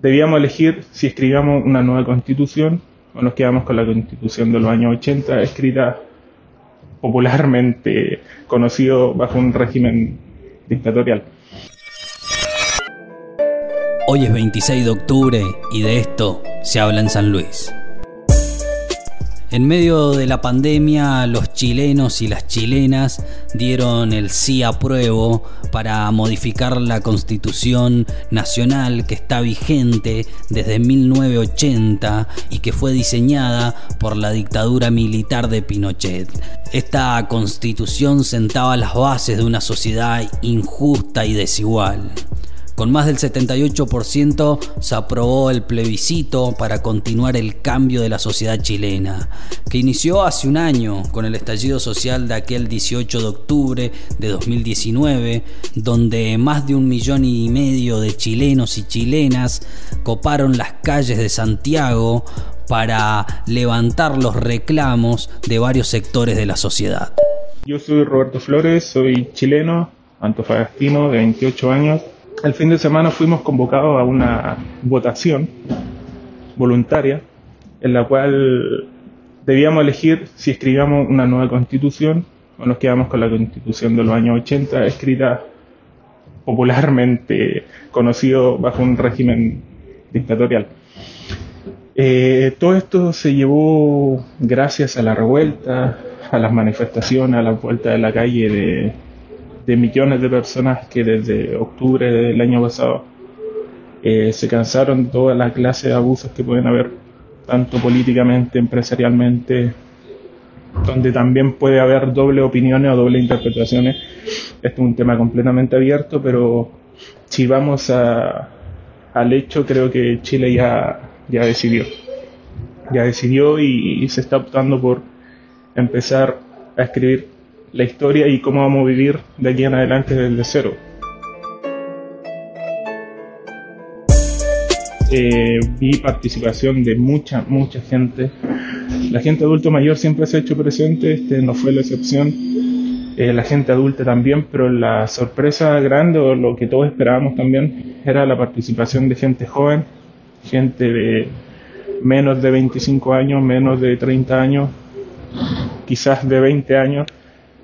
debíamos elegir si escribíamos una nueva constitución o nos quedamos con la constitución de los años 80 escrita popularmente conocido bajo un régimen dictatorial. Hoy es 26 de octubre y de esto se habla en San Luis. En medio de la pandemia, los chilenos y las chilenas dieron el sí apruebo para modificar la constitución nacional que está vigente desde 1980 y que fue diseñada por la dictadura militar de Pinochet. Esta constitución sentaba las bases de una sociedad injusta y desigual. Con más del 78% se aprobó el plebiscito para continuar el cambio de la sociedad chilena, que inició hace un año con el estallido social de aquel 18 de octubre de 2019, donde más de un millón y medio de chilenos y chilenas coparon las calles de Santiago para levantar los reclamos de varios sectores de la sociedad. Yo soy Roberto Flores, soy chileno, antofagastino de 28 años el fin de semana fuimos convocados a una votación voluntaria en la cual debíamos elegir si escribíamos una nueva constitución o nos quedamos con la constitución de los años 80 escrita popularmente conocido bajo un régimen dictatorial. Eh, todo esto se llevó gracias a la revuelta, a las manifestaciones, a la vuelta de la calle de, de millones de personas que desde octubre del año pasado eh, se cansaron de toda la clase de abusos que pueden haber, tanto políticamente, empresarialmente, donde también puede haber doble opiniones o doble interpretaciones. Este es un tema completamente abierto, pero si vamos a, al hecho, creo que Chile ya, ya decidió. Ya decidió y se está optando por empezar a escribir la historia y cómo vamos a vivir de aquí en adelante desde cero. Eh, vi participación de mucha, mucha gente. La gente adulto mayor siempre se ha hecho presente, este no fue la excepción. Eh, la gente adulta también, pero la sorpresa grande o lo que todos esperábamos también era la participación de gente joven, gente de menos de 25 años, menos de 30 años, quizás de 20 años,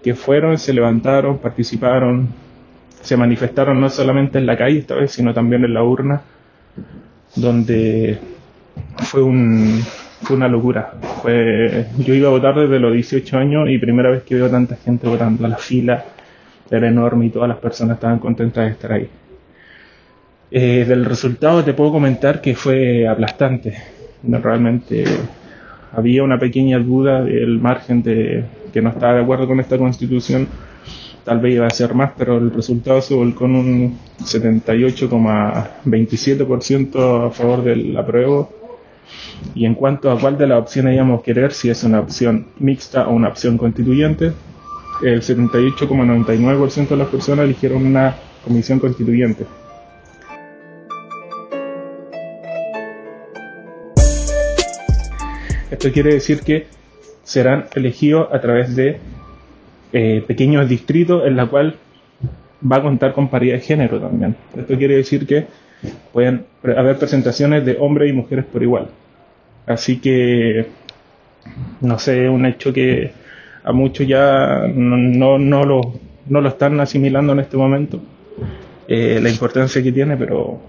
que fueron, se levantaron, participaron, se manifestaron no solamente en la calle esta vez, sino también en la urna, donde fue, un, fue una locura. Fue, yo iba a votar desde los 18 años y primera vez que veo tanta gente votando. La fila era enorme y todas las personas estaban contentas de estar ahí. Eh, del resultado te puedo comentar que fue aplastante. realmente había una pequeña duda del margen de que no estaba de acuerdo con esta constitución, tal vez iba a ser más, pero el resultado se volcó en un 78,27% a favor del apruebo. Y en cuanto a cuál de las opciones íbamos a querer, si es una opción mixta o una opción constituyente, el 78,99% de las personas eligieron una comisión constituyente. Esto quiere decir que serán elegidos a través de eh, pequeños distritos en la cual va a contar con paridad de género también. Esto quiere decir que pueden haber presentaciones de hombres y mujeres por igual. Así que, no sé, un hecho que a muchos ya no, no, lo, no lo están asimilando en este momento, eh, la importancia que tiene, pero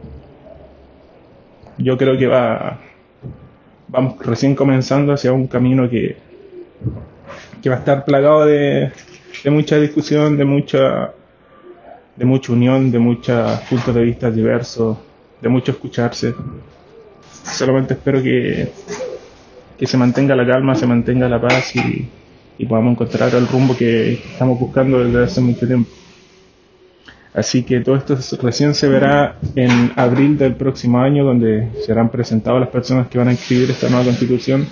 yo creo que va, vamos recién comenzando hacia un camino que, que va a estar plagado de, mucha discusión, de mucha, de mucha unión, de muchos puntos de vista diversos, de mucho escucharse. Solamente espero que, que se mantenga la calma, se mantenga la paz y, y podamos encontrar el rumbo que estamos buscando desde hace mucho tiempo. Así que todo esto recién se verá en abril del próximo año, donde serán presentadas las personas que van a escribir esta nueva constitución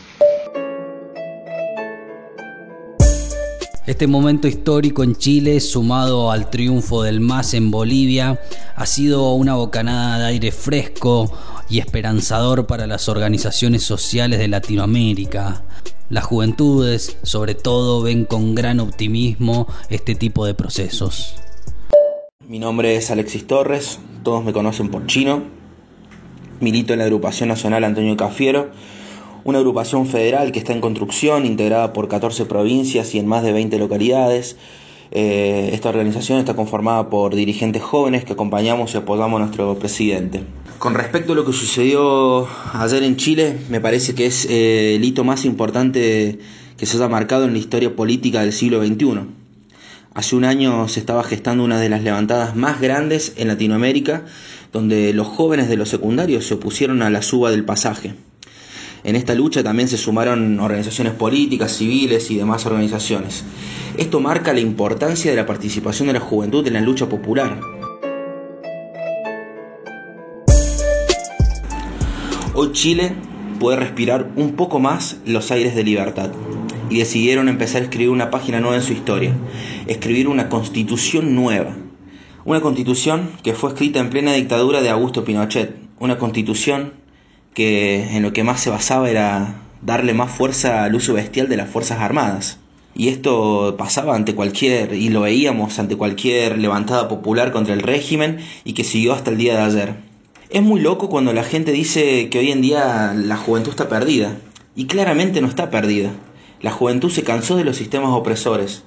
Este momento histórico en Chile, sumado al triunfo del MAS en Bolivia, ha sido una bocanada de aire fresco y esperanzador para las organizaciones sociales de Latinoamérica. Las juventudes, sobre todo, ven con gran optimismo este tipo de procesos. Mi nombre es Alexis Torres, todos me conocen por chino. milito en la agrupación nacional Antonio Cafiero, una agrupación federal que está en construcción, integrada por 14 provincias y en más de 20 localidades. Eh, esta organización está conformada por dirigentes jóvenes que acompañamos y apoyamos a nuestro presidente. Con respecto a lo que sucedió ayer en Chile, me parece que es eh, el hito más importante que se haya marcado en la historia política del siglo XXI. Hace un año se estaba gestando una de las levantadas más grandes en Latinoamérica, donde los jóvenes de los secundarios se opusieron a la suba del pasaje. En esta lucha también se sumaron organizaciones políticas, civiles y demás organizaciones. Esto marca la importancia de la participación de la juventud en la lucha popular. Hoy Chile puede respirar un poco más los aires de libertad y decidieron empezar a escribir una página nueva en su historia, escribir una constitución nueva. Una constitución que fue escrita en plena dictadura de Augusto Pinochet, una constitución que en lo que más se basaba era darle más fuerza al uso bestial de las Fuerzas Armadas. Y esto pasaba ante cualquier, y lo veíamos ante cualquier levantada popular contra el régimen y que siguió hasta el día de ayer. Es muy loco cuando la gente dice que hoy en día la juventud está perdida. Y claramente no está perdida. La juventud se cansó de los sistemas opresores.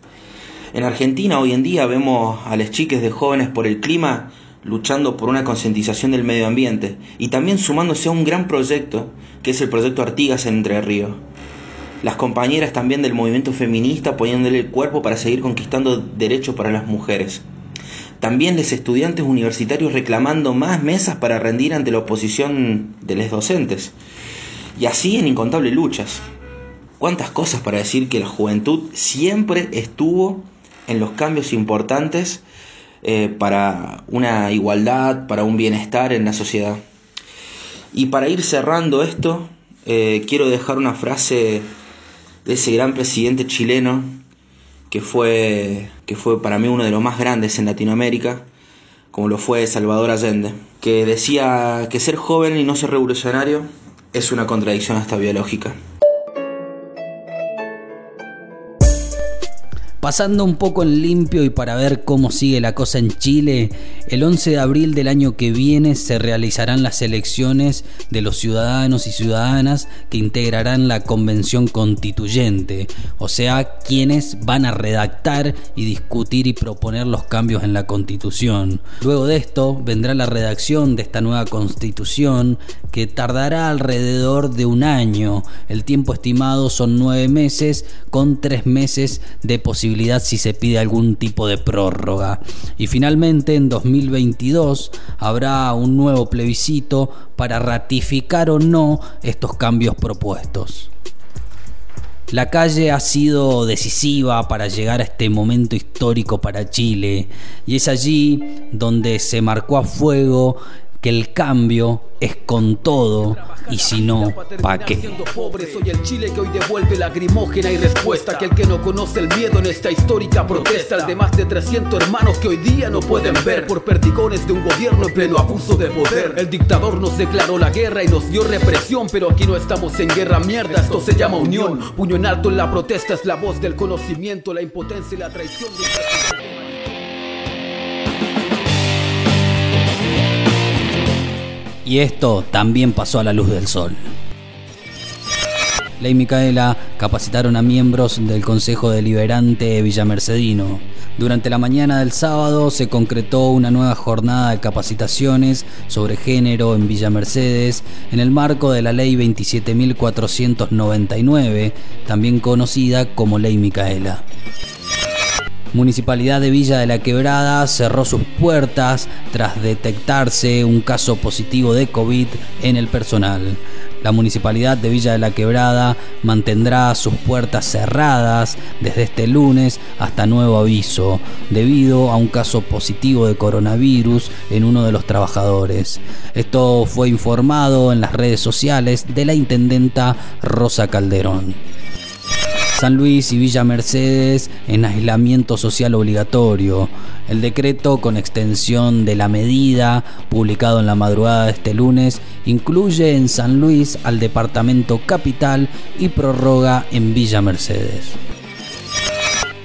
En Argentina hoy en día vemos a las chiques de jóvenes por el clima luchando por una concientización del medio ambiente y también sumándose a un gran proyecto que es el proyecto Artigas en Entre Ríos. Las compañeras también del movimiento feminista poniéndole el cuerpo para seguir conquistando derechos para las mujeres. También los estudiantes universitarios reclamando más mesas para rendir ante la oposición de los docentes. Y así en incontables luchas. Cuántas cosas para decir que la juventud siempre estuvo en los cambios importantes eh, para una igualdad, para un bienestar en la sociedad. Y para ir cerrando esto, eh, quiero dejar una frase de ese gran presidente chileno que fue, que fue para mí uno de los más grandes en Latinoamérica, como lo fue Salvador Allende, que decía que ser joven y no ser revolucionario es una contradicción hasta biológica. Pasando un poco en limpio y para ver cómo sigue la cosa en Chile, el 11 de abril del año que viene se realizarán las elecciones de los ciudadanos y ciudadanas que integrarán la convención constituyente, o sea, quienes van a redactar y discutir y proponer los cambios en la constitución. Luego de esto vendrá la redacción de esta nueva constitución que tardará alrededor de un año. El tiempo estimado son nueve meses con tres meses de posibilidad si se pide algún tipo de prórroga. Y finalmente en 2022 habrá un nuevo plebiscito para ratificar o no estos cambios propuestos. La calle ha sido decisiva para llegar a este momento histórico para Chile y es allí donde se marcó a fuego que el cambio es con todo y si no, ¿pa' qué? pobre, soy el Chile que hoy devuelve lagrimógena y respuesta que el que no conoce el miedo en esta histórica protesta. El de más de 300 hermanos que hoy día no pueden ver por perdigones de un gobierno en pleno abuso de poder. El dictador nos declaró la guerra y nos dio represión pero aquí no estamos en guerra mierda esto se llama unión. Puño en alto en la protesta es la voz del conocimiento la impotencia y la traición de Y esto también pasó a la luz del sol. Ley Micaela capacitaron a miembros del Consejo Deliberante Villamercedino. Durante la mañana del sábado se concretó una nueva jornada de capacitaciones sobre género en Villa Mercedes en el marco de la Ley 27.499, también conocida como Ley Micaela. Municipalidad de Villa de la Quebrada cerró sus puertas tras detectarse un caso positivo de COVID en el personal. La Municipalidad de Villa de la Quebrada mantendrá sus puertas cerradas desde este lunes hasta nuevo aviso, debido a un caso positivo de coronavirus en uno de los trabajadores. Esto fue informado en las redes sociales de la intendenta Rosa Calderón. San Luis y Villa Mercedes en aislamiento social obligatorio. El decreto con extensión de la medida, publicado en la madrugada de este lunes, incluye en San Luis al departamento capital y prorroga en Villa Mercedes.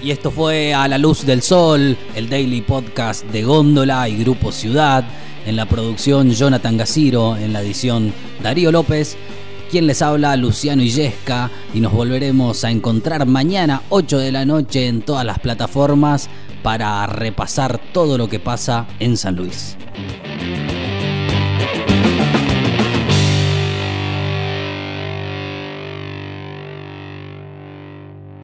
Y esto fue A la Luz del Sol, el daily podcast de Góndola y Grupo Ciudad En la producción Jonathan Gaciro, en la edición Darío López. Quien les habla, Luciano Illesca, y nos volveremos a encontrar mañana 8 de la noche en todas las plataformas para repasar todo lo que pasa en San Luis.